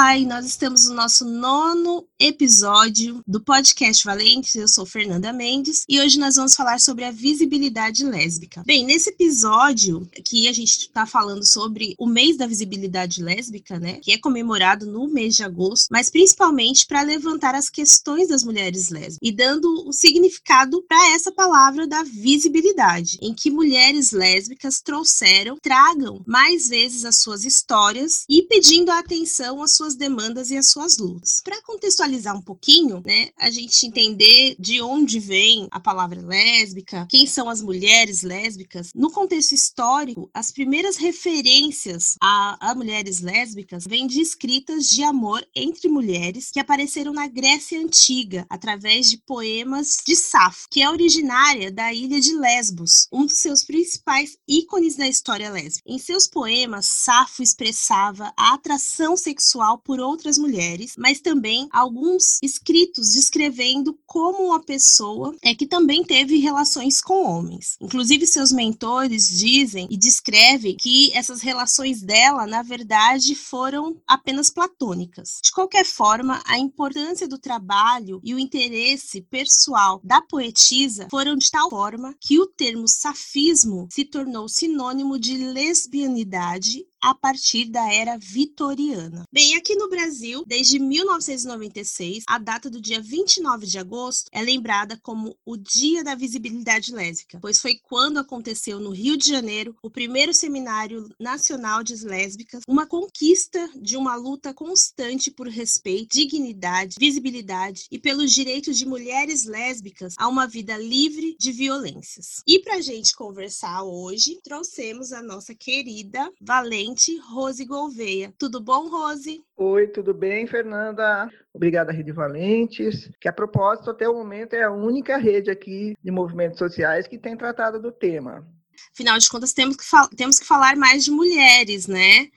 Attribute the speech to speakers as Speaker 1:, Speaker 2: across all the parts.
Speaker 1: Olá, e nós estamos no nosso nono episódio do podcast Valentes. Eu sou Fernanda Mendes e hoje nós vamos falar sobre a visibilidade lésbica. Bem, nesse episódio que a gente está falando sobre o mês da visibilidade lésbica, né, que é comemorado no mês de agosto, mas principalmente para levantar as questões das mulheres lésbicas e dando o significado para essa palavra da visibilidade, em que mulheres lésbicas trouxeram, tragam mais vezes as suas histórias e pedindo a atenção às suas demandas e às suas lutas. Para contextualizar um pouquinho, né, a gente entender de onde vem a palavra lésbica, quem são as mulheres lésbicas, no contexto histórico, as primeiras referências a, a mulheres lésbicas vêm de escritas de amor entre mulheres que apareceram na Grécia Antiga, através de poemas de Safo, que é originária da ilha de Lesbos, um dos seus principais ícones da história lésbica. Em seus poemas, Safo expressava a atração sexual por outras mulheres, mas também alguns escritos descrevendo como uma pessoa é que também teve relações com homens. Inclusive, seus mentores dizem e descrevem que essas relações dela, na verdade, foram apenas platônicas. De qualquer forma, a importância do trabalho e o interesse pessoal da poetisa foram de tal forma que o termo safismo se tornou sinônimo de lesbianidade a partir da era vitoriana. Bem, aqui no Brasil, desde 1996, a data do dia 29 de agosto é lembrada como o Dia da Visibilidade Lésbica, pois foi quando aconteceu no Rio de Janeiro o primeiro Seminário Nacional de Lésbicas, uma conquista de uma luta constante por respeito, dignidade, visibilidade e pelos direitos de mulheres lésbicas a uma vida livre de violências. E para gente conversar hoje, trouxemos a nossa querida Valente Rose Gouveia. Tudo bom, Rose?
Speaker 2: Oi, tudo bem, Fernanda? Obrigada, Rede Valentes, que a propósito, até o momento, é a única rede aqui de movimentos sociais que tem tratado do tema.
Speaker 1: Afinal de contas, temos que, temos que falar mais de mulheres, né?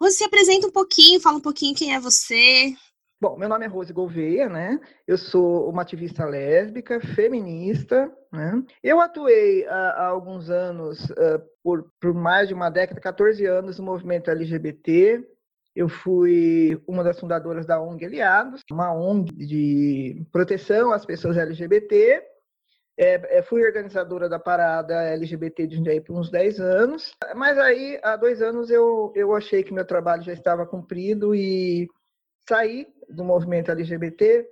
Speaker 1: Rose, se apresenta um pouquinho, fala um pouquinho quem é você,
Speaker 2: Bom, meu nome é Rose Gouveia, né? Eu sou uma ativista lésbica, feminista, né? Eu atuei há, há alguns anos, uh, por, por mais de uma década, 14 anos, no movimento LGBT. Eu fui uma das fundadoras da ONG Aliados, uma ONG de proteção às pessoas LGBT. É, é, fui organizadora da parada LGBT de Jundiaí por uns 10 anos, mas aí, há dois anos, eu, eu achei que meu trabalho já estava cumprido e saí do movimento LGBT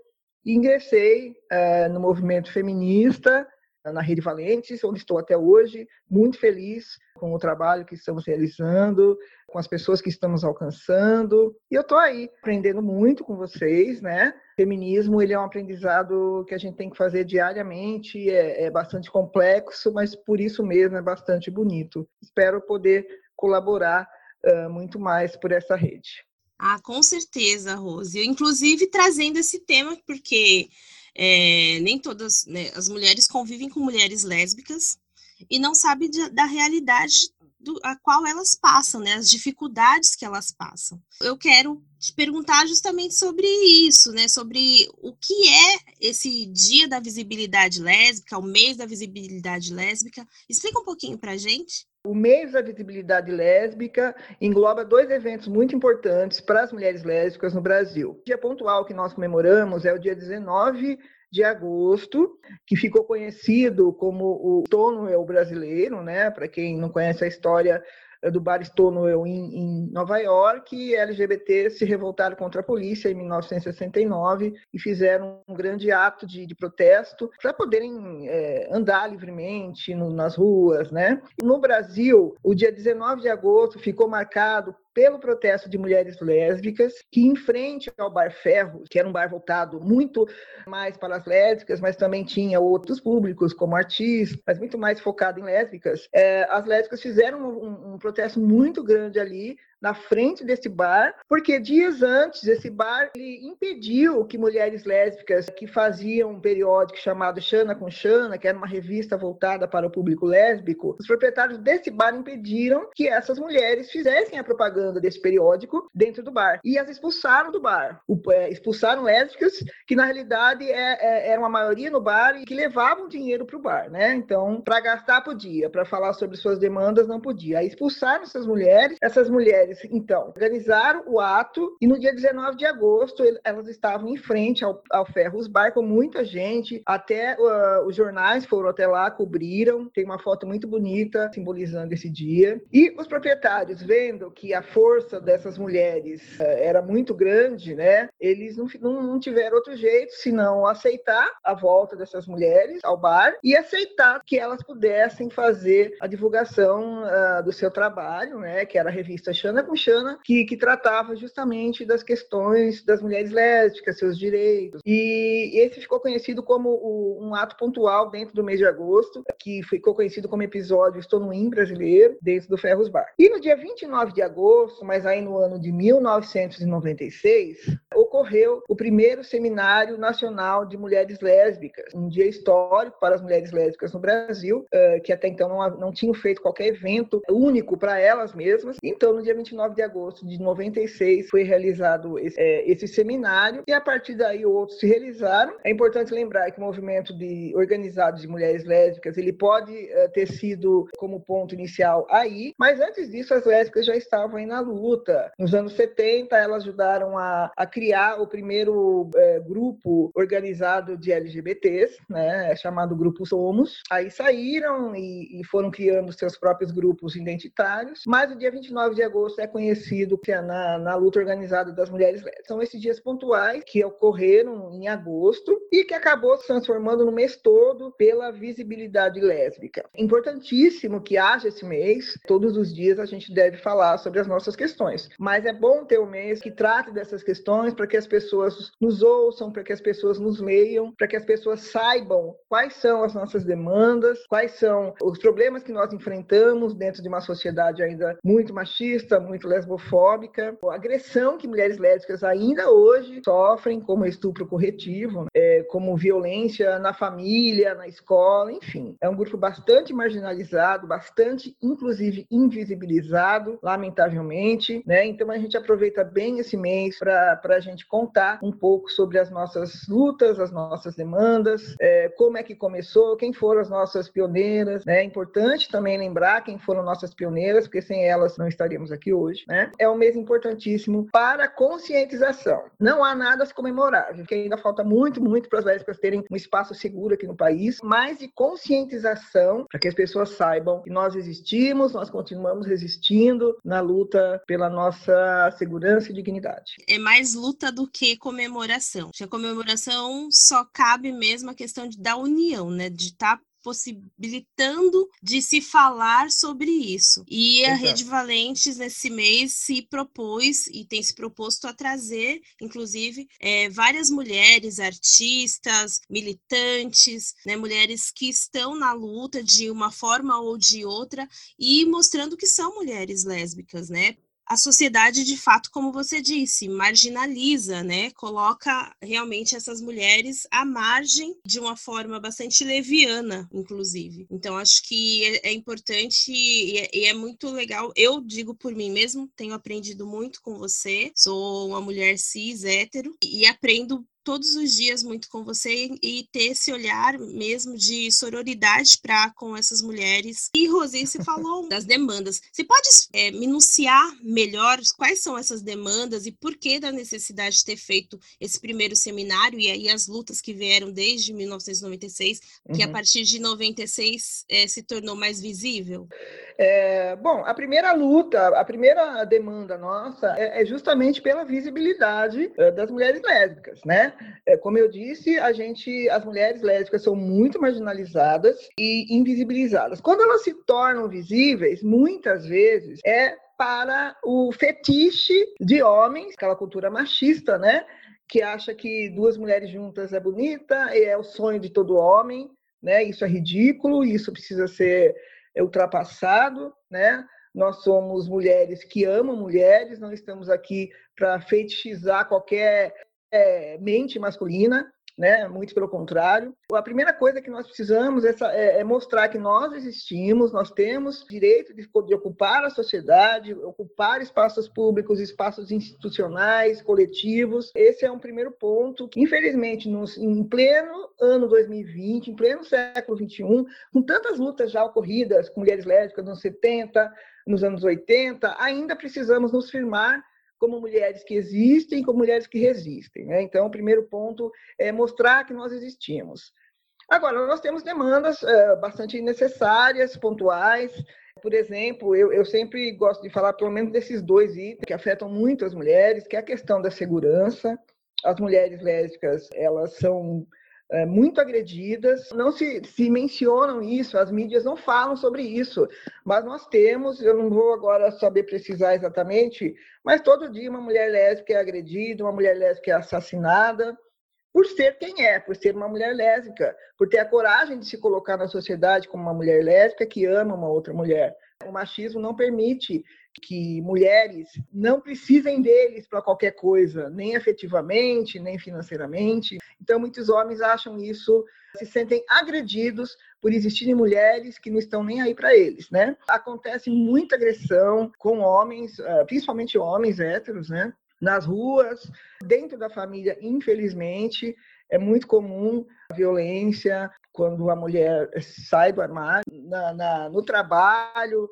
Speaker 2: e ingressei é, no movimento feminista, na Rede Valentes, onde estou até hoje, muito feliz com o trabalho que estamos realizando, com as pessoas que estamos alcançando. E eu estou aí aprendendo muito com vocês, né? Feminismo ele é um aprendizado que a gente tem que fazer diariamente, é, é bastante complexo, mas por isso mesmo é bastante bonito. Espero poder colaborar uh, muito mais por essa rede.
Speaker 1: Ah, com certeza, Rose. Eu, inclusive, trazendo esse tema, porque é, nem todas né, as mulheres convivem com mulheres lésbicas e não sabem de, da realidade do, a qual elas passam, né, as dificuldades que elas passam. Eu quero te perguntar justamente sobre isso, né, sobre o que é esse Dia da Visibilidade Lésbica, o mês da visibilidade lésbica. Explica um pouquinho para gente.
Speaker 2: O mês da visibilidade lésbica engloba dois eventos muito importantes para as mulheres lésbicas no Brasil. O dia pontual que nós comemoramos é o dia 19 de agosto, que ficou conhecido como o Stonewall brasileiro, né? Para quem não conhece a história do bar Stonewall em, em Nova York, e LGBT se revoltaram contra a polícia em 1969 e fizeram um grande ato de, de protesto para poderem é, andar livremente no, nas ruas, né? No Brasil, o dia 19 de agosto ficou marcado pelo protesto de mulheres lésbicas, que em frente ao Bar Ferro, que era um bar voltado muito mais para as lésbicas, mas também tinha outros públicos, como artistas, mas muito mais focado em lésbicas, é, as lésbicas fizeram um, um protesto muito grande ali, na frente desse bar, porque dias antes esse bar ele impediu que mulheres lésbicas que faziam um periódico chamado Xana com Xana, que era uma revista voltada para o público lésbico, os proprietários desse bar impediram que essas mulheres fizessem a propaganda desse periódico dentro do bar e as expulsaram do bar. O, é, expulsaram lésbicas que na realidade é, é, era uma maioria no bar e que levavam dinheiro para o bar, né? Então, para gastar podia, para falar sobre suas demandas não podia. Aí expulsaram essas mulheres, essas mulheres mulheres, então, organizaram o ato e no dia 19 de agosto elas estavam em frente ao, ao Ferros Bar com muita gente, até uh, os jornais foram até lá, cobriram, tem uma foto muito bonita simbolizando esse dia. E os proprietários, vendo que a força dessas mulheres uh, era muito grande, né, eles não, não, não tiveram outro jeito senão aceitar a volta dessas mulheres ao bar e aceitar que elas pudessem fazer a divulgação uh, do seu trabalho, né, que era a revista Com Xana, que, que tratava justamente das questões das mulheres lésbicas, seus direitos. E esse ficou conhecido como o, um ato pontual dentro do mês de agosto, que ficou conhecido como episódio Estou no In brasileiro, dentro do Ferros Bar. E no dia 29 de agosto, mas aí no ano de 1996, ocorreu o primeiro Seminário Nacional de Mulheres Lésbicas, um dia histórico para as mulheres lésbicas no Brasil, eh, que até então não, não tinham feito qualquer evento único para elas mesmas. Então, no dia 29 de agosto de 96, foi realizado esse, é, esse seminário e a partir daí outros se realizaram. É importante lembrar que o movimento de organizado de mulheres lésbicas ele pode uh, ter sido como ponto inicial aí, mas antes disso as lésbicas já estavam aí na luta. Nos anos 70 elas ajudaram a, a criar o primeiro uh, grupo organizado de LGBTs, né, chamado Grupo Somos. Aí saíram e, e foram criando seus próprios grupos identitários, mas o dia 29 de agosto é conhecido é na, na luta organizada das mulheres lésbicas. São esses dias pontuais que ocorreram em agosto e que acabou se transformando no mês todo pela visibilidade lésbica. Importantíssimo que haja esse mês, todos os dias a gente deve falar sobre as nossas questões, mas é bom ter um mês que trate dessas questões para que as pessoas nos ouçam, para que as pessoas nos leiam, para que as pessoas saibam quais são as nossas demandas, quais são os problemas que nós enfrentamos dentro de uma sociedade ainda muito machista, muito lesbofóbica, a agressão que mulheres lésbicas ainda hoje sofrem como estupro corretivo, é, como violência na família, na escola, enfim. É um grupo bastante marginalizado, bastante, inclusive, invisibilizado, lamentavelmente, né? Então a gente aproveita bem esse mês para a gente contar um pouco sobre as nossas lutas, as nossas demandas, é, como é que começou, quem foram as nossas pioneiras, né? É importante também lembrar quem foram nossas pioneiras, porque sem elas não estaríamos aqui hoje, né? É um mês importantíssimo para conscientização. Não há nada a se comemorar, porque ainda falta muito, muito para as lésbicas terem um espaço seguro aqui no país, mas de conscientização para que as pessoas saibam que nós existimos, nós continuamos resistindo na luta pela nossa segurança e dignidade.
Speaker 1: É mais luta do que comemoração. A comemoração só cabe mesmo a questão de, da união, né? De estar tá possibilitando de se falar sobre isso. E a Rede Valentes, nesse mês, se propôs e tem se proposto a trazer, inclusive, é, várias mulheres, artistas, militantes, né, mulheres que estão na luta de uma forma ou de outra e mostrando que são mulheres lésbicas, né? A sociedade, de fato, como você disse, marginaliza, né? Coloca realmente essas mulheres à margem de uma forma bastante leviana, inclusive. Então, acho que é, é importante e é, e é, muito legal. Eu digo por mim mesmo, tenho aprendido muito com você. Sou uma mulher cis, hétero, e aprendo todos os dias muito com você e ter esse olhar mesmo de sororidade para com essas mulheres. E Rosê, você falou das demandas. Você pode é, minuciar melhor quais são essas demandas e por que da necessidade de ter feito esse primeiro seminário e aí as lutas que vieram desde 1996, que uhum. a partir de 96 é, se tornou mais visível?
Speaker 2: É, bom, a primeira luta, a primeira demanda nossa é, é justamente pela visibilidade é, das mulheres lésbicas, né? É, como eu disse, a gente, as mulheres lésbicas são muito marginalizadas e invisibilizadas. Quando elas se tornam visíveis, muitas vezes é para o fetiche de homens, aquela cultura machista, né? Que acha que duas mulheres juntas é bonita, e é o sonho de todo homem, né? Isso é ridículo, isso precisa ser ultrapassado, né? Nós somos mulheres que amam mulheres, não estamos aqui para fetichizar qualquer é, mente masculina, né? Muito pelo contrário. A primeira coisa que nós precisamos é, é, é mostrar que nós existimos, nós temos direito de, de, ocupar a sociedade, ocupar espaços públicos, espaços institucionais, coletivos. Esse é um primeiro ponto. Infelizmente, nos, em pleno ano 2020, em pleno século 21, com tantas lutas já ocorridas com mulheres lésbicas nos 70, nos anos 80, ainda precisamos nos firmar como mulheres que existem, como mulheres que resistem. Né? Então, o primeiro ponto é mostrar que nós existimos. Agora, nós temos demandas é, bastante necessárias, pontuais. Por exemplo, eu, eu sempre gosto de falar pelo menos desses dois itens que afetam muito as mulheres, que é a questão da segurança. As mulheres lésbicas, elas são é, muito agredidas. Não se, se mencionam isso, as mídias não falam sobre isso, mas nós temos, eu não vou agora saber precisar exatamente, mas todo dia uma mulher lésbica é agredida, uma mulher lésbica é assassinada por ser quem é, por ser uma mulher lésbica, por ter a coragem de se colocar na sociedade como uma mulher lésbica que ama uma outra mulher. O machismo não permite que mulheres não precisem deles para qualquer coisa, nem afetivamente, nem financeiramente. Então, muitos homens acham isso, se sentem agredidos por existirem mulheres que não estão nem aí para eles, né? Acontece muita agressão com homens, eh, principalmente homens héteros, né? Nas ruas, dentro da família, infelizmente, é muito comum a violência quando a mulher sai do armário, na, na, no trabalho,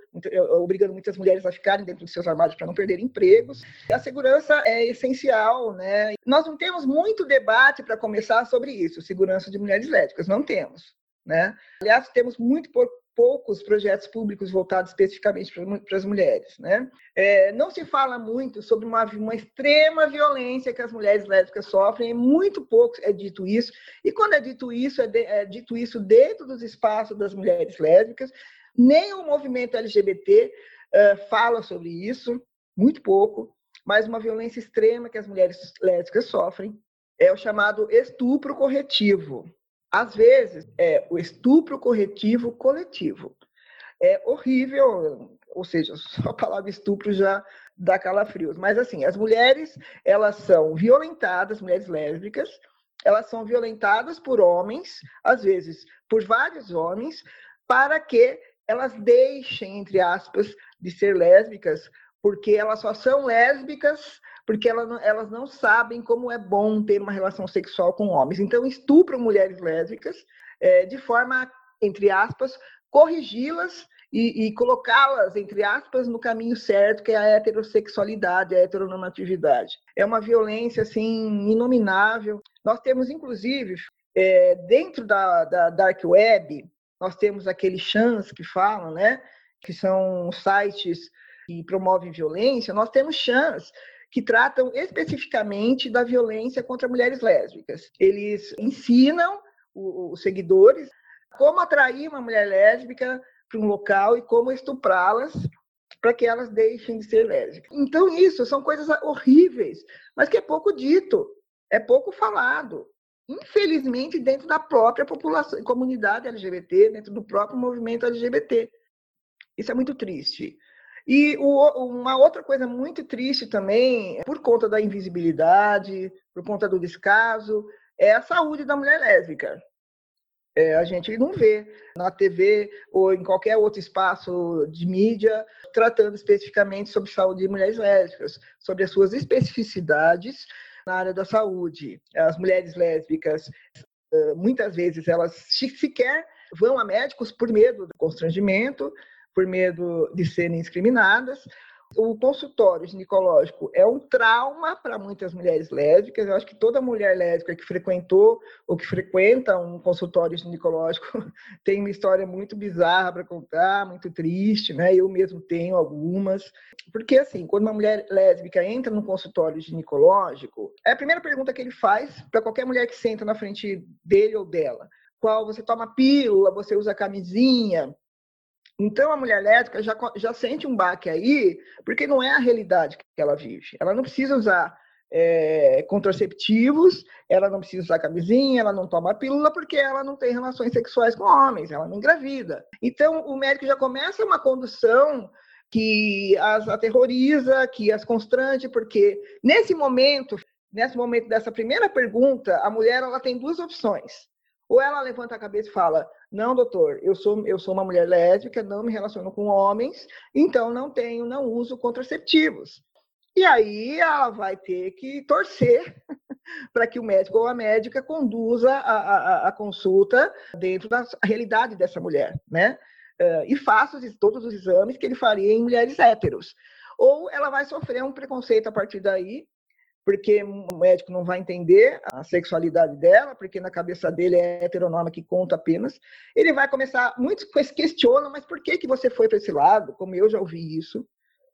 Speaker 2: obrigando muitas mulheres a ficarem dentro dos seus armários para não perder empregos. A segurança é essencial, né? Nós não temos muito debate para começar sobre isso, segurança de mulheres lésbicas, não temos. Né? Aliás, temos muito pouco poucos projetos públicos voltados especificamente para as mulheres. Né? É, não se fala muito sobre uma, uma, extrema violência que as mulheres lésbicas sofrem, muito pouco é dito isso, e quando é dito isso, é, de, é dito isso dentro dos espaços das mulheres lésbicas, nem o movimento LGBT uh, fala sobre isso, muito pouco, mas uma violência extrema que as mulheres lésbicas sofrem é o chamado estupro corretivo. Às vezes, é o estupro corretivo coletivo. É horrível, ou seja, só a palavra estupro já dá calafrios. Mas, assim, as mulheres, elas são violentadas, mulheres lésbicas, elas são violentadas por homens, às vezes por vários homens, para que elas deixem, entre aspas, de ser lésbicas, porque elas só são lésbicas porque elas, elas não sabem como é bom ter uma relação sexual com homens. Então, estupram mulheres lésbicas é, de forma, entre aspas, corrigi-las e, e colocá-las, entre aspas, no caminho certo, que é a heterossexualidade, a heteronormatividade. É uma violência, assim, inominável. Nós temos, inclusive, é, dentro da, da Dark Web, nós temos aqueles chans que falam, né? Que são sites que promovem violência. Nós temos chans que tratam especificamente da violência contra mulheres lésbicas. Eles ensinam os seguidores como atrair uma mulher lésbica para um local e como estuprá-las para que elas deixem de ser lésbicas. Então, isso são coisas horríveis, mas que é pouco dito, é pouco falado. Infelizmente, dentro da própria população, comunidade LGBT, dentro do próprio movimento LGBT. Isso é muito triste. E o, uma outra coisa muito triste também, por conta da invisibilidade, por conta do descaso, é a saúde da mulher lésbica. É, a gente não vê na TV ou em qualquer outro espaço de mídia tratando especificamente sobre saúde de mulheres lésbicas, sobre as suas especificidades na área da saúde. As mulheres lésbicas, muitas vezes, elas sequer vão a médicos por medo do constrangimento, por medo de serem discriminadas. O consultório ginecológico é um trauma para muitas mulheres lésbicas. Eu acho que toda mulher lésbica que frequentou ou que frequenta um consultório ginecológico tem uma história muito bizarra para contar, muito triste, né? Eu mesmo tenho algumas. Porque, assim, quando uma mulher lésbica entra num consultório ginecológico, é a primeira pergunta que ele faz para qualquer mulher que senta na frente dele ou dela. Qual você toma pílula, você usa camisinha, então, a mulher lésbica já, já sente um baque aí, porque não é a realidade que ela vive. Ela não precisa usar é, contraceptivos, ela não precisa usar camisinha, ela não toma pílula, porque ela não tem relações sexuais com homens, ela não engravida. Então, o médico já começa uma condução que as aterroriza, que as constrange, porque nesse momento, nesse momento dessa primeira pergunta, a mulher ela tem duas opções. Ou ela levanta a cabeça e fala: Não, doutor, eu sou, eu sou uma mulher lésbica, não me relaciono com homens, então não tenho, não uso contraceptivos. E aí ela vai ter que torcer para que o médico ou a médica conduza a, a, a, consulta dentro da realidade dessa mulher, né? uh, e faça todos os exames que ele faria em mulheres héteros. Ou ela vai sofrer um preconceito a partir daí, porque o médico não vai entender a sexualidade dela, porque na cabeça dele é heteronorma que conta apenas. Ele vai começar, muitos questionam, mas por que, que você foi para esse lado? Como eu já ouvi isso.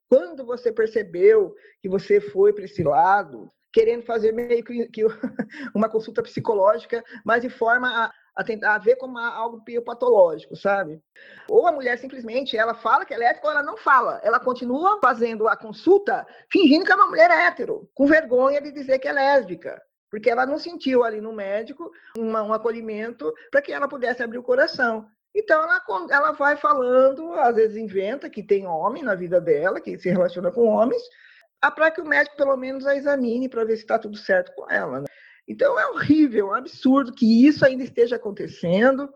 Speaker 2: Quando você percebeu que você foi para esse lado, querendo fazer meio que, uma consulta psicológica, mas de forma a, a tentar ver como algo patológico, sabe? Ou a mulher simplesmente ela fala que é lésbica ou ela não fala. Ela continua fazendo a consulta fingindo que é uma mulher hétero, com vergonha de dizer que é lésbica. Porque ela não sentiu ali no médico uma, um acolhimento para que ela pudesse abrir o coração. Então ela, ela vai falando, às vezes inventa que tem homem na vida dela, que se relaciona com homens, para que o médico pelo menos a examine para ver se está tudo certo com ela. Né? Então é horrível, é um absurdo que isso ainda esteja acontecendo.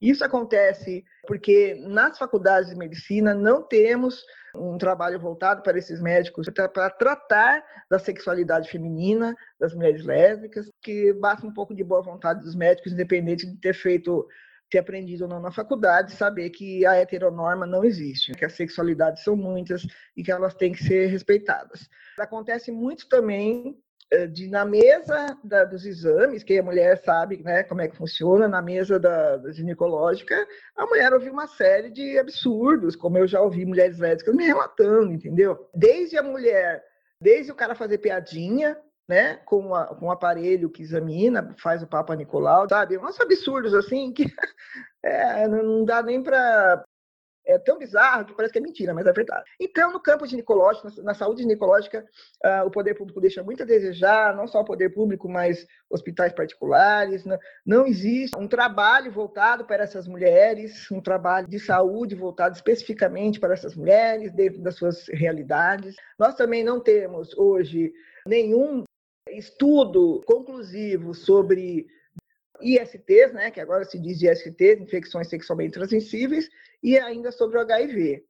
Speaker 2: Isso acontece porque nas faculdades de medicina não temos um trabalho voltado para esses médicos para tratar da sexualidade feminina das mulheres lésbicas, que basta um pouco de boa vontade dos médicos, independente de ter feito ter aprendido ou não na faculdade, saber que a heteronorma não existe, que as sexualidades são muitas e que elas têm que ser respeitadas. Acontece muito também de na mesa da, dos exames, que a mulher sabe né, como é que funciona, na mesa da, da, ginecológica, a mulher ouve uma série de absurdos, como eu já ouvi mulheres lésbicas me relatando, entendeu? Desde a mulher, desde o cara fazer piadinha, né, com, a, com o aparelho que examina, faz o Papa Nicolau, sabe? Uns absurdos assim que é, não dá nem para é tão bizarro que parece que é mentira, mas é verdade. Então, no campo ginecológico, na saúde ginecológica, uh, o poder público deixa muito a desejar, não só o poder público, mas hospitais particulares. Não, não existe um trabalho voltado para essas mulheres, um trabalho de saúde voltado especificamente para essas mulheres, dentro das suas realidades. Nós também não temos hoje nenhum estudo conclusivo sobre ISTs, né, que agora se diz ISTs, infecções sexualmente transmissíveis, e ainda sobre o HIV.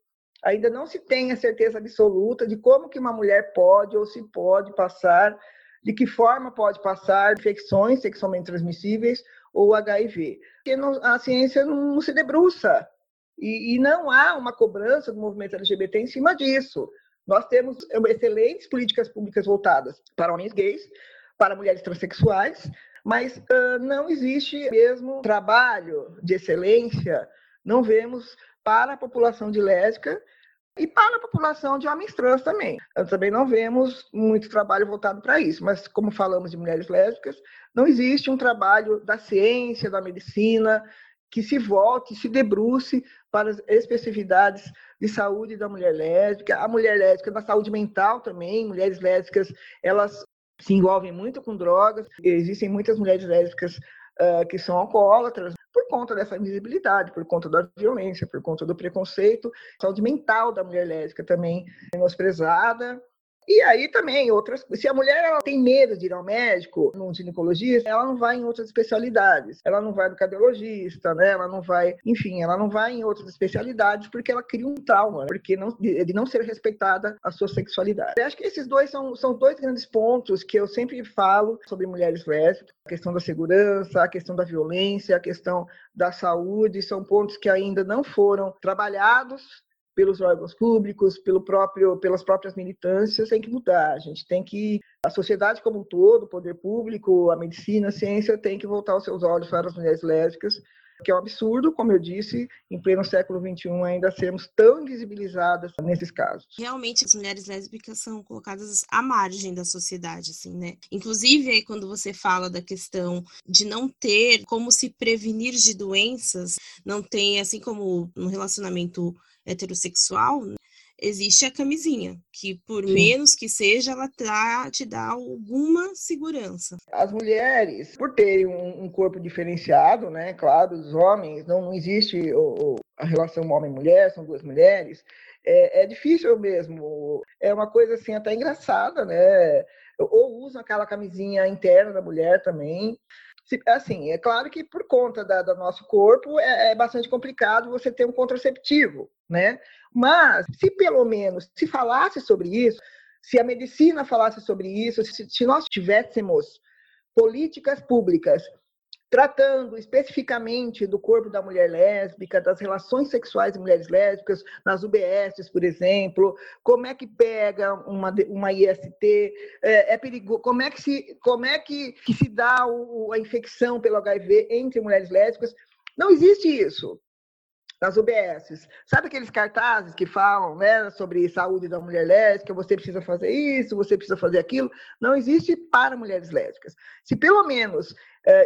Speaker 2: Ainda não se tem a certeza absoluta de como que uma mulher pode ou se pode passar, de que forma pode passar infecções sexualmente transmissíveis ou HIV. Porque não, a ciência não se debruça e, e não há uma cobrança do movimento LGBT em cima disso. Nós temos excelentes políticas públicas voltadas para homens gays, para mulheres transexuais, mas uh, não existe mesmo trabalho de excelência, não vemos para a população de lésbica e para a população de homens trans também. Também não vemos muito trabalho voltado para isso, mas como falamos de mulheres lésbicas, não existe um trabalho da ciência, da medicina, que se volte, se debruce para as especificidades de saúde da mulher lésbica, a mulher lésbica da saúde mental também, mulheres lésbicas, elas se envolvem muito com drogas. Existem muitas mulheres lésbicas uh, que são alcoólatras por conta dessa invisibilidade, por conta da violência, por conta do preconceito. A saúde mental da mulher lésbica também é menosprezada. E aí também, outras. Se a mulher ela tem medo de ir ao médico, num ginecologista, ela não vai em outras especialidades. Ela não vai no cardiologista, né? Ela não vai, enfim, ela não vai em outras especialidades porque ela cria um trauma, porque não, de não ser respeitada a sua sexualidade. Eu acho que esses dois são, são dois grandes pontos que eu sempre falo sobre mulheres lésbicas: a questão da segurança, a questão da violência, a questão da saúde, são pontos que ainda não foram trabalhados pelos órgãos públicos, pelo próprio, pelas próprias militâncias, tem que mudar. A gente tem que, a sociedade como um todo, o poder público, a medicina, a ciência, tem que voltar os seus olhos para as mulheres lésbicas, que é um absurdo, como eu disse, em pleno século XXI ainda sermos tão invisibilizadas nesses casos.
Speaker 1: Realmente, as mulheres lésbicas são colocadas à margem da sociedade, assim, né? Inclusive, aí, quando você fala da questão de não ter como se prevenir de doenças, não tem, assim como no relacionamento heterossexual, né, existe a camisinha, que por Sim. menos que seja, ela tá, te dá alguma segurança.
Speaker 2: As mulheres, por terem um, um corpo diferenciado, né? Claro, os homens, não, não existe o, o, a relação homem-mulher, são duas mulheres. É, é, difícil mesmo. É uma coisa assim até engraçada, né? Ou usam aquela camisinha interna da mulher também assim, é claro que por conta da, do nosso corpo é, é, bastante complicado você ter um contraceptivo, né? Mas se pelo menos se falasse sobre isso, se a medicina falasse sobre isso, se, se nós tivéssemos políticas públicas tratando especificamente do corpo da mulher lésbica, das relações sexuais de mulheres lésbicas, nas UBSs, por exemplo, como é que pega uma, uma IST, é, é perigoso, como é que se, como é que, que se dá o, a infecção pelo HIV entre mulheres lésbicas. Não existe isso nas UBSs. Sabe aqueles cartazes que falam né, sobre saúde da mulher lésbica, você precisa fazer isso, você precisa fazer aquilo? Não existe para mulheres lésbicas. Se pelo menos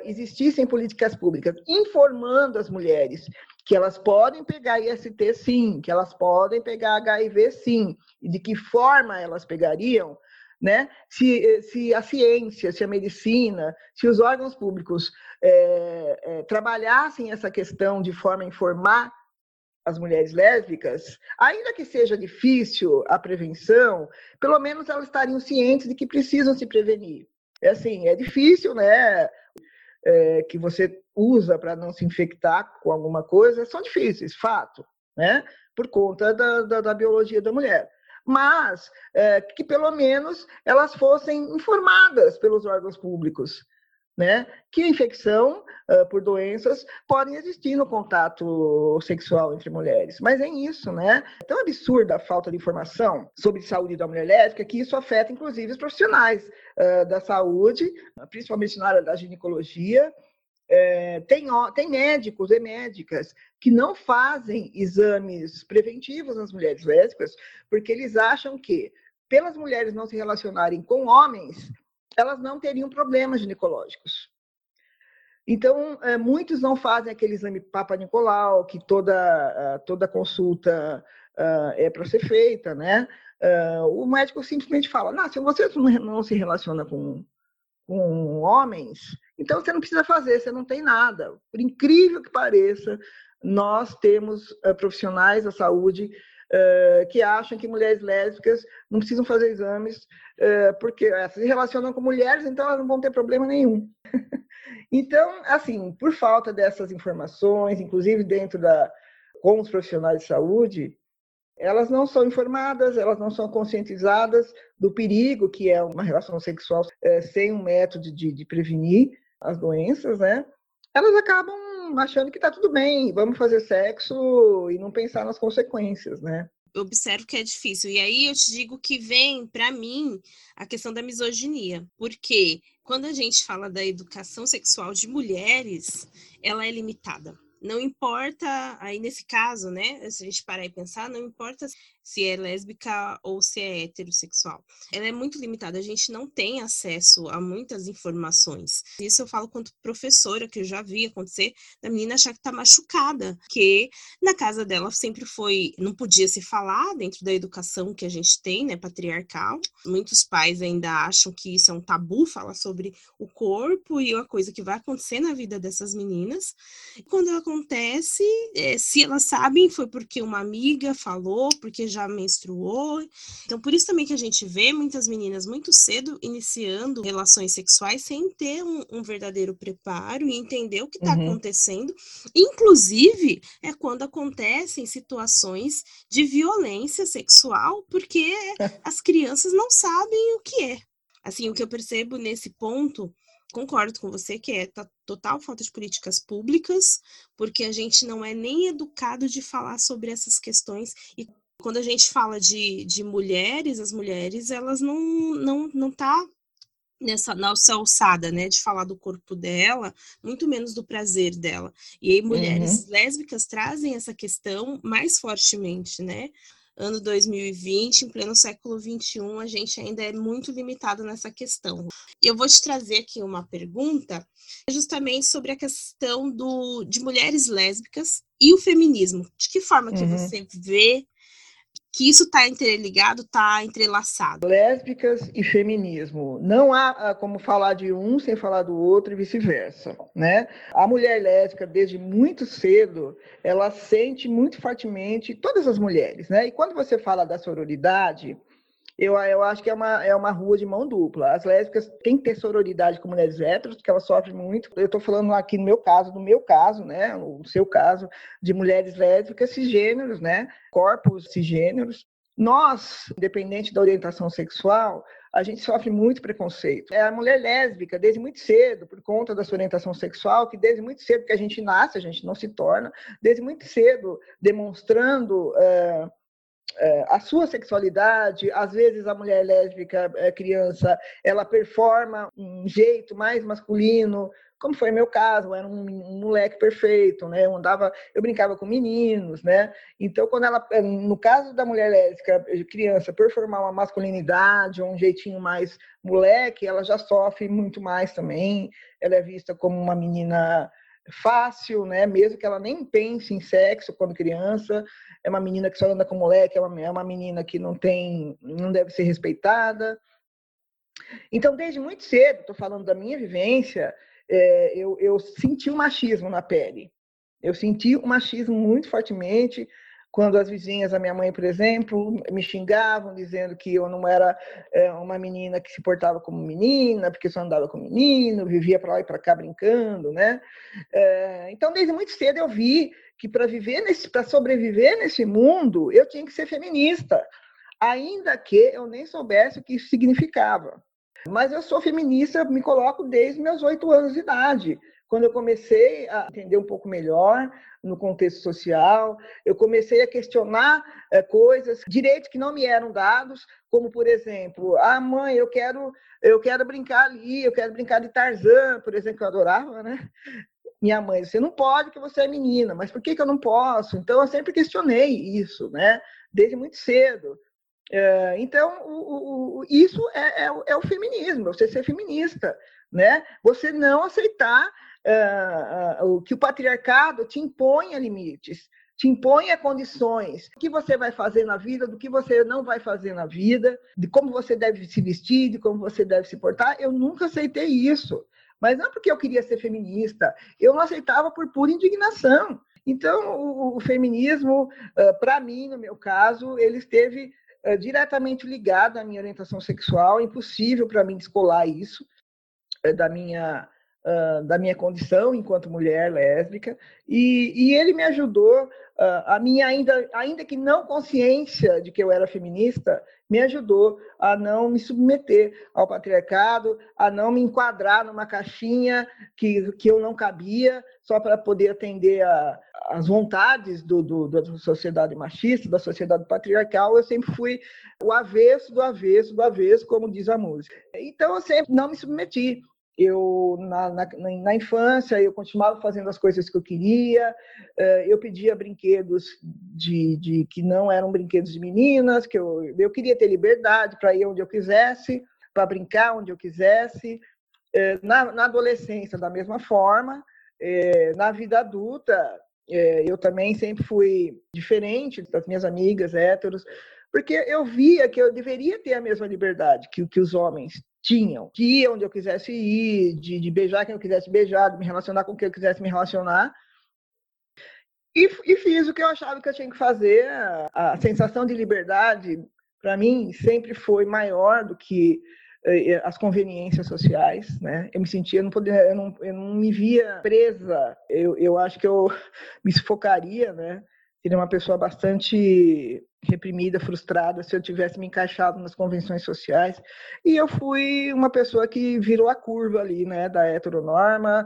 Speaker 2: existissem políticas públicas informando as mulheres que elas podem pegar IST sim, que elas podem pegar HIV sim, e de que forma elas pegariam, né? Se, se a ciência, se a medicina, se os órgãos públicos é, é, trabalhassem essa questão de forma a informar as mulheres lésbicas, ainda que seja difícil a prevenção, pelo menos elas estariam cientes de que precisam se prevenir. É assim, é difícil, né? é, que você usa para não se infectar com alguma coisa são difíceis, fato, né? Por conta da, da, da biologia da mulher. Mas é, que pelo menos elas fossem informadas pelos órgãos públicos, né? Que infecção uh, por doenças podem existir no contato sexual entre mulheres. Mas é isso, né? É tão absurda a falta de informação sobre saúde da mulher lésbica que isso afeta, inclusive, os profissionais uh, da saúde, principalmente na área da ginecologia. É, tem, tem médicos e médicas que não fazem exames preventivos nas mulheres lésbicas, porque eles acham que, pelas mulheres não se relacionarem com homens, elas não teriam problemas ginecológicos. Então, é, muitos não fazem aquele exame Papa Nicolau, que toda, toda consulta uh, é para ser feita, né? O médico simplesmente fala: não, se você não se relaciona com, com homens, então você não precisa fazer, você não tem nada. Por incrível que pareça, nós temos profissionais da saúde uh, que acham que mulheres lésbicas não precisam fazer exames uh, porque elas se relacionam com mulheres, então elas não vão ter problema nenhum. então, assim, por falta dessas informações, inclusive dentro da com os profissionais de saúde, elas não são informadas, elas não são conscientizadas do perigo que é uma relação sexual sem um método de, de, prevenir as doenças, né? Elas acabam achando que está tudo bem, vamos fazer sexo e não pensar nas consequências, né?
Speaker 1: Eu observo que é difícil. E aí eu te digo que vem, para mim, a questão da misoginia. Porque quando a gente fala da educação sexual de mulheres, ela é limitada. Não importa, aí nesse caso, né, se a gente parar e pensar, não importa se é lésbica ou se é heterossexual. Ela é muito limitada, a gente não tem acesso a muitas informações. Isso eu falo quanto professora, que eu já vi acontecer, da menina achar que tá machucada, que na casa dela sempre foi, não podia se falar dentro da educação que a gente tem, né, patriarcal. Muitos pais ainda acham que isso é um tabu, falar sobre o corpo e uma coisa que vai acontecer na vida dessas meninas. Quando acontece, é, se elas sabem, foi porque uma amiga falou, porque já menstruou. Então, por isso também que a gente vê muitas meninas muito cedo iniciando relações sexuais sem ter um, um verdadeiro preparo e entender o que está uhum. acontecendo. Inclusive, é quando acontecem situações de violência sexual, porque as crianças não sabem o que é. Assim, o que eu percebo nesse ponto concordo com você que é total falta de políticas públicas, porque a gente não é nem educado de falar sobre essas questões e quando a gente fala de, de mulheres, as mulheres, elas não não não tá nessa nossa alçada, né, de falar do corpo dela, muito menos do prazer dela. E aí mulheres uhum. lésbicas trazem essa questão mais fortemente, né? Ano 2020, em pleno século 21, a gente ainda é muito limitado nessa questão. Eu vou te trazer aqui uma pergunta justamente sobre a questão do, de mulheres lésbicas e o feminismo. De que forma uhum. que você vê que isso está interligado, está entrelaçado.
Speaker 2: Lésbicas e feminismo. Não há ah, como falar de um sem falar do outro e vice-versa, né? A mulher lésbica, desde muito cedo, ela sente muito fortemente todas as mulheres, né? E quando você fala da sororidade, eu, eu acho que é uma, é uma rua de mão dupla. As lésbicas têm que ter sororidade com mulheres héteros, porque elas sofrem muito. Eu estou falando aqui no meu caso, no meu caso, né? No seu caso, de mulheres lésbicas cisgêneros, né? Corpos cisgêneros. Nós, independente da orientação sexual, a gente sofre muito preconceito. É a mulher lésbica, desde muito cedo, por conta da sua orientação sexual, que desde muito cedo que a gente nasce, a gente não se torna, desde muito cedo demonstrando é, a sua sexualidade. Às vezes a mulher lésbica, é, criança, ela performa um jeito mais masculino, como foi meu caso, eu era um, um, moleque perfeito, né? Eu andava, eu brincava com meninos, né? Então, quando ela, eh, no caso da mulher lésbica, criança, performar uma masculinidade, um jeitinho mais moleque, ela já sofre muito mais também. Ela é vista como uma menina fácil, né? Mesmo que ela nem pense em sexo quando criança, é uma menina que só anda com moleque, é uma, é uma menina que não tem, não deve ser respeitada. Então, desde muito cedo, estou falando da minha vivência, é, eu, eu senti o machismo na pele. Eu senti o machismo muito fortemente quando as vizinhas da minha mãe, por exemplo, me xingavam, dizendo que eu não era é, uma menina que se portava como menina, porque só andava com menino, vivia para lá e para cá brincando, né? É, então, desde muito cedo eu vi que para viver nesse, para sobreviver nesse mundo, eu tinha que ser feminista, ainda que eu nem soubesse o que isso significava. Mas eu sou feminista, me coloco desde meus oito anos de idade. Quando eu comecei a entender um pouco melhor no contexto social, eu comecei a questionar é, coisas, direitos que não me eram dados, como por exemplo, ah, mãe, eu quero, eu quero brincar ali, eu quero brincar de Tarzan, por exemplo, que eu adorava, né? Minha mãe, você não pode, que você é menina, mas por que, que eu não posso? Então eu sempre questionei isso, né? Desde muito cedo. É, então, o, o, isso é, é, é, o feminismo, você ser feminista, né? Você não aceitar é, o que o patriarcado te imponha limites, te imponha condições, o que você vai fazer na vida, do que você não vai fazer na vida, de como você deve se vestir, de como você deve se portar. Eu nunca aceitei isso, mas não porque eu queria ser feminista, eu não aceitava por pura indignação. Então, o, o feminismo, para mim, no meu caso, ele esteve é, diretamente ligado à minha orientação sexual, é impossível para mim descolar isso é, da minha uh, da minha condição enquanto mulher lésbica, e, e ele me ajudou, uh, a minha ainda, ainda que não consciência de que eu era feminista, me ajudou a não me submeter ao patriarcado, a não me enquadrar numa caixinha que, que eu não cabia, só para poder atender a, as vontades do, do, da sociedade machista, da sociedade patriarcal, eu sempre fui o avesso do avesso do avesso, como diz a música. Então, eu sempre não me submeti. Eu, na, na, na infância, eu continuava fazendo as coisas que eu queria, eh, eu pedia brinquedos de, de que não eram brinquedos de meninas, que eu, eu queria ter liberdade para ir onde eu quisesse, para brincar onde eu quisesse. Eh, na, na adolescência, da mesma forma, eh, na vida adulta, eu também sempre fui diferente das minhas amigas héteros, porque eu via que eu deveria ter a mesma liberdade que, que os homens tinham, de ir onde eu quisesse ir, de, de beijar quem eu quisesse beijar, de me relacionar com quem eu quisesse me relacionar. E, e fiz o que eu achava que eu tinha que fazer. A, a sensação de liberdade, para mim, sempre foi maior do que eh, as conveniências sociais, né? Eu me sentia, não, podia, eu não, eu não me via presa. Eu, eu acho que eu me sufocaria, né? Seria uma pessoa bastante reprimida, frustrada, se eu tivesse me encaixado nas convenções sociais. E eu fui uma pessoa que virou a curva ali, né? Da heteronorma.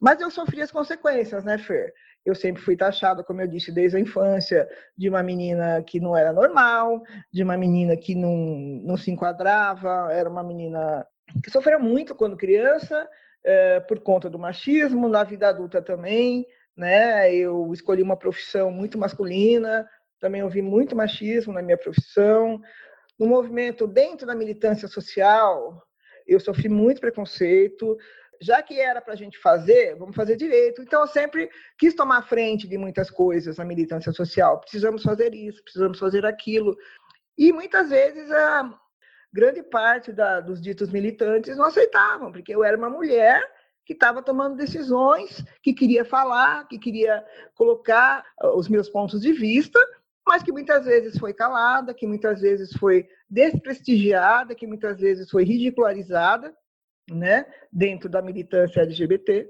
Speaker 2: Mas eu sofri as consequências, né, Fer? eu sempre fui taxada, como eu disse, desde a infância, de uma menina que não era normal, de uma menina que não, não se enquadrava, era uma menina que sofreu muito quando criança, é, por conta do machismo, na vida adulta também, né? Eu escolhi uma profissão muito masculina, também ouvi muito machismo na minha profissão. No movimento, dentro da militância social, eu sofri muito preconceito, já que era para a gente fazer, vamos fazer direito. Então, eu sempre quis tomar frente de muitas coisas na militância social. Precisamos fazer isso, precisamos fazer aquilo. E muitas vezes a grande parte da, dos ditos militantes não aceitavam, porque eu era uma mulher que estava tomando decisões, que queria falar, que queria colocar ah, os meus pontos de vista, mas que muitas vezes foi calada, que muitas vezes foi desprestigiada, que muitas vezes foi ridicularizada né, dentro da militância LGBT.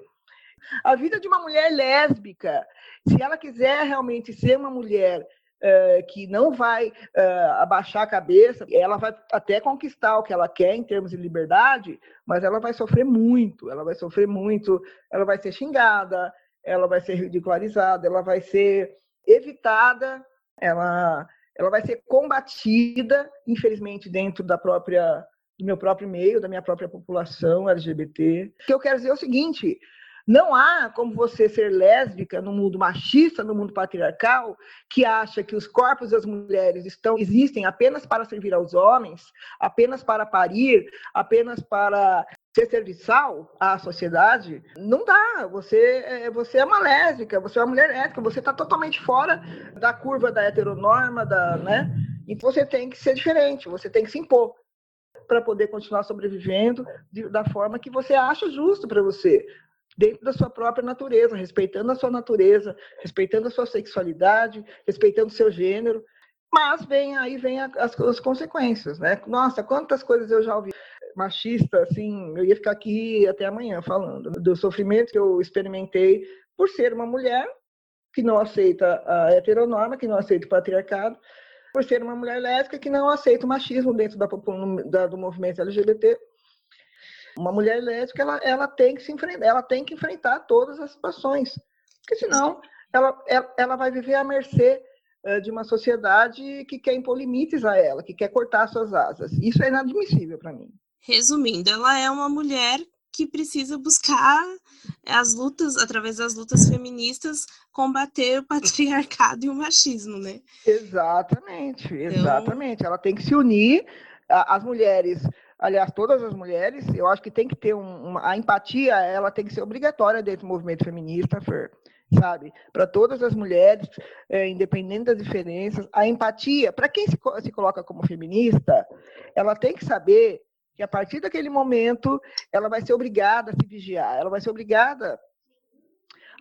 Speaker 2: A vida de uma mulher lésbica, se ela quiser realmente ser uma mulher é, que não vai é, abaixar a cabeça, ela vai até conquistar o que ela quer em termos de liberdade, mas ela vai sofrer muito, ela vai sofrer muito, ela vai ser xingada, ela vai ser ridicularizada, ela vai ser evitada, ela, ela vai ser combatida, infelizmente, dentro da própria do meu próprio meio, da minha própria população LGBT. O que eu quero dizer é o seguinte: não há como você ser lésbica no mundo machista, no mundo patriarcal, que acha que os corpos das mulheres estão existem apenas para servir aos homens, apenas para parir, apenas para ser serviçal à sociedade. Não dá. Você é, você é uma lésbica, você é uma mulher lésbica, você está totalmente fora da curva da heteronorma, da, né? E você tem que ser diferente, você tem que se impor para poder continuar sobrevivendo da forma que você acha justo para você dentro da sua própria natureza, respeitando a sua natureza, respeitando a sua sexualidade, respeitando o seu gênero. Mas vem aí vem as, as consequências, né? Nossa, quantas coisas eu já ouvi machista, assim, eu ia ficar aqui até amanhã falando do sofrimento que eu experimentei por ser uma mulher que não aceita a heteronorma, que não aceita o patriarcado, por ser uma mulher lésbica que não aceita o machismo dentro da, do movimento LGBT uma mulher lésbica, ela, ela tem que se enfrentar, ela tem que enfrentar todas as situações, porque senão ela, ela, ela vai viver à mercê uh, de uma sociedade que quer impor limites a ela, que quer cortar suas asas. Isso é inadmissível para mim.
Speaker 1: Resumindo, ela é uma mulher que precisa buscar as lutas, através das lutas feministas, combater o patriarcado e o machismo, né?
Speaker 2: Exatamente, exatamente. Então... Ela tem que se unir, as mulheres aliás, todas as mulheres, eu acho que tem que ter um, uma, a empatia, ela tem que ser obrigatória dentro do movimento feminista, Fer, sabe? Para todas as mulheres, é, independente das diferenças, a empatia, para quem se, se coloca como feminista, ela tem que saber que a partir daquele momento ela vai ser obrigada a se vigiar, ela vai ser obrigada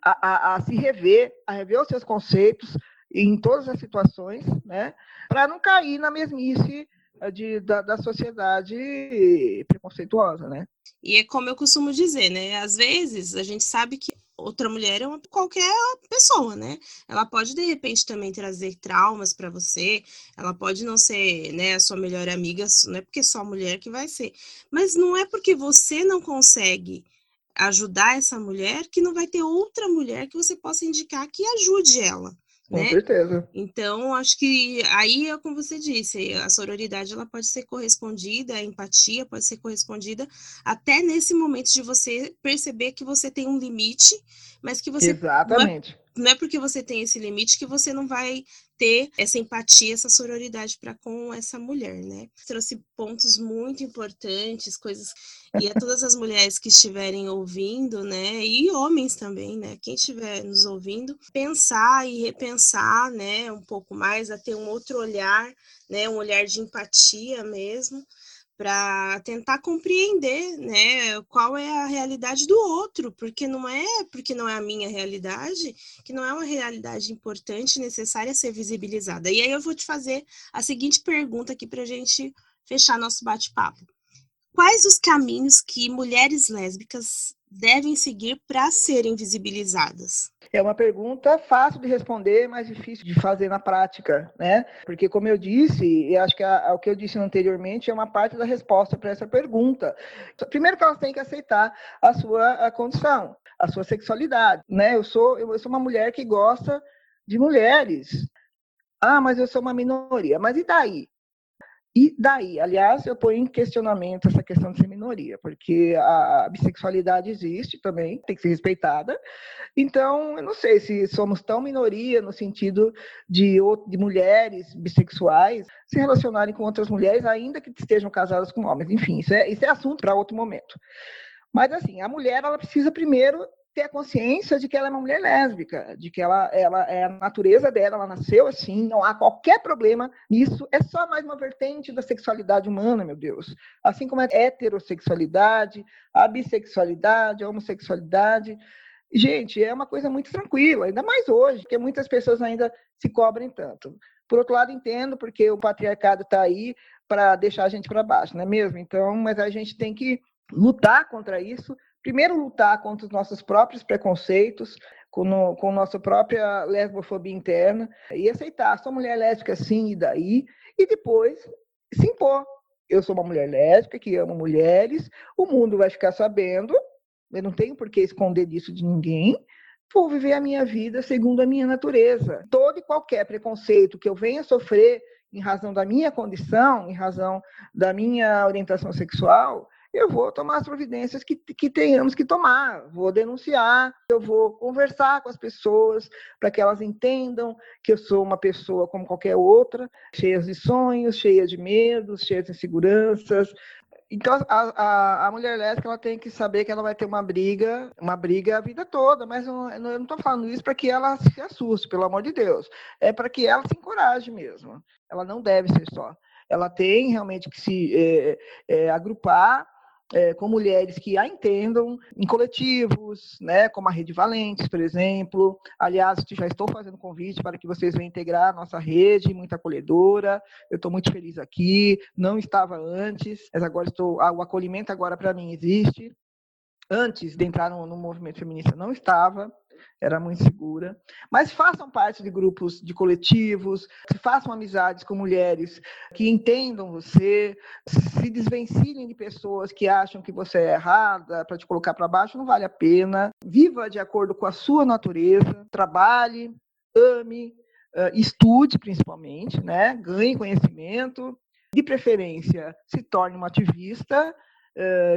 Speaker 2: a, a, a se rever, a rever os seus conceitos em todas as situações, né? Para não cair na mesmice de, da, da sociedade preconceituosa, né?
Speaker 1: E é como eu costumo dizer, né? Às vezes a gente sabe que outra mulher é uma, qualquer pessoa, né? Ela pode de repente também trazer traumas para você, ela pode não ser, né, a sua melhor amiga, não é porque só mulher que vai ser, mas não é porque você não consegue ajudar essa mulher que não vai ter outra mulher que você possa indicar que ajude ela.
Speaker 2: Com né? certeza.
Speaker 1: Então, acho que aí é como você disse, a sororidade ela pode ser correspondida, a empatia pode ser correspondida até nesse momento de você perceber que você tem um limite, mas que você
Speaker 2: Exatamente.
Speaker 1: Não é, não é porque você tem esse limite que você não vai ter essa empatia, essa sororidade para com essa mulher, né? Trouxe pontos muito importantes, coisas e a todas as mulheres que estiverem ouvindo, né, e homens também, né, quem estiver nos ouvindo, pensar e repensar, né, um pouco mais, a ter um outro olhar, né, um olhar de empatia mesmo, para tentar compreender, né, qual é a realidade do outro, porque não é porque não é a minha realidade, que não é uma realidade importante, necessária ser visibilizada. E aí eu vou te fazer a seguinte pergunta aqui para a gente fechar nosso bate-papo. Quais os caminhos que mulheres lésbicas devem seguir para serem visibilizadas?
Speaker 2: É uma pergunta fácil de responder, mas difícil de fazer na prática, né? Porque, como eu disse, e acho que a, a, o que eu disse anteriormente é uma parte da resposta para essa pergunta. Primeiro que elas têm que aceitar a sua a condição, a sua sexualidade, né? Eu sou, eu sou uma mulher que gosta de mulheres. Ah, mas eu sou uma minoria. Mas e daí? E daí, aliás, eu ponho em questionamento essa questão de ser minoria, porque a, bissexualidade existe também, tem que ser respeitada. Então, eu não sei se somos tão minoria no sentido de, de mulheres bissexuais se relacionarem com outras mulheres, ainda que estejam casadas com homens. Enfim, isso é, isso é assunto para outro momento. Mas, assim, a mulher, ela precisa primeiro ter a consciência de que ela é uma mulher lésbica, de que ela, ela é a natureza dela, ela nasceu assim, não há qualquer problema nisso, é só mais uma vertente da sexualidade humana, meu Deus. Assim como a heterossexualidade, a bissexualidade, a homossexualidade. Gente, é uma coisa muito tranquila, ainda mais hoje, porque muitas pessoas ainda se cobrem tanto. Por outro lado, entendo, porque o patriarcado está aí para deixar a gente para baixo, não é mesmo? Então, mas a gente tem que lutar contra isso primeiro lutar contra os nossos próprios preconceitos, com, no, com nossa própria lesbofobia interna, e aceitar, sou mulher lésbica sim, e daí, e depois se impor. Eu sou uma mulher lésbica que ama mulheres, o mundo vai ficar sabendo, eu não tenho por que esconder disso de ninguém, vou viver a minha vida segundo a minha natureza. Todo e qualquer preconceito que eu venha sofrer em razão da minha condição, em razão da minha orientação sexual, eu vou tomar as providências que, que tenhamos que tomar. Vou denunciar, eu vou conversar com as pessoas para que elas entendam que eu sou uma pessoa como qualquer outra, cheia de sonhos, cheia de medos, cheia de inseguranças. Então, a, a, a, mulher lésbica ela tem que saber que ela vai ter uma briga, uma briga a vida toda, mas eu, eu não estou falando isso para que ela se assuste, pelo amor de Deus. É para que ela se encoraje mesmo. Ela não deve ser só. Ela tem realmente que se é, é, agrupar é, com mulheres que a entendam em coletivos, né, como a Rede Valentes, por exemplo. Aliás, já estou fazendo convite para que vocês venham integrar a nossa rede, muito acolhedora. Eu estou muito feliz aqui. Não estava antes, mas agora estou. Ah, o acolhimento agora para mim existe. Antes de entrar no, no movimento feminista, não estava era muito segura. Mas façam parte de grupos, de coletivos, façam amizades com mulheres que entendam você, se desvencilhem de pessoas que acham que você é errada para te colocar para baixo, não vale a pena. Viva de acordo com a sua natureza, trabalhe, ame, estude principalmente, né? ganhe conhecimento, de preferência se torne uma ativista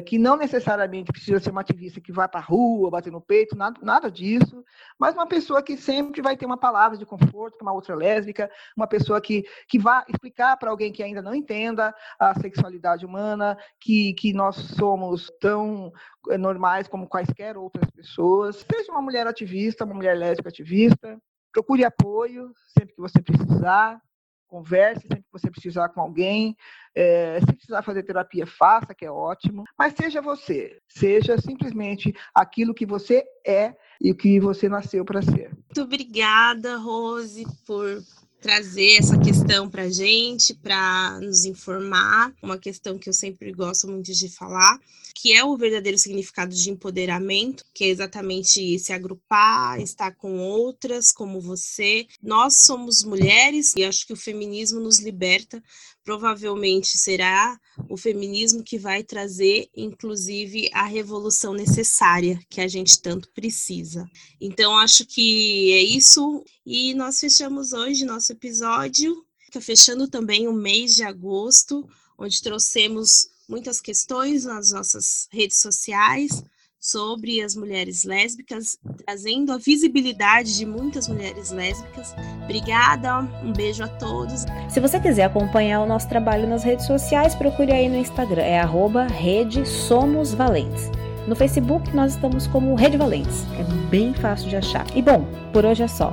Speaker 2: que não necessariamente precisa ser uma ativista que vai para a rua, bater no peito, nada, nada disso, mas uma pessoa que sempre vai ter uma palavra de conforto para uma outra lésbica, uma pessoa que, que vai explicar para alguém que ainda não entenda a sexualidade humana, que, que nós somos tão eh, normais como quaisquer outras pessoas. Seja uma mulher ativista, uma mulher lésbica ativista, procure apoio sempre que você precisar, converse sempre que você precisar com alguém. É, se precisar fazer terapia, faça, que é ótimo. Mas seja você. Seja simplesmente aquilo que você é e o que você nasceu para ser.
Speaker 1: Muito obrigada, Rose, por trazer essa questão para a gente, para nos informar, uma questão que eu sempre gosto muito de falar, que é o verdadeiro significado de empoderamento, que é exatamente se agrupar, estar com outras como você. Nós somos mulheres e acho que o feminismo nos liberta provavelmente será o feminismo que vai trazer, inclusive, a revolução necessária que a gente tanto precisa. Então, acho que é isso. E nós fechamos hoje nosso episódio. Está fechando também o mês de agosto, onde trouxemos muitas questões nas nossas redes sociais sobre as mulheres lésbicas, trazendo a visibilidade de muitas mulheres lésbicas. Obrigada, um beijo a todos.
Speaker 3: Se você quiser acompanhar o nosso trabalho nas redes sociais, procure aí no Instagram, é arroba Rede Somos Valentes. No Facebook nós estamos como Rede Valentes, é bem fácil de achar. E bom, por hoje é só.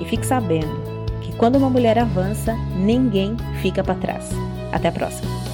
Speaker 3: E fique sabendo que quando uma mulher avança, ninguém fica para trás. Até a próxima.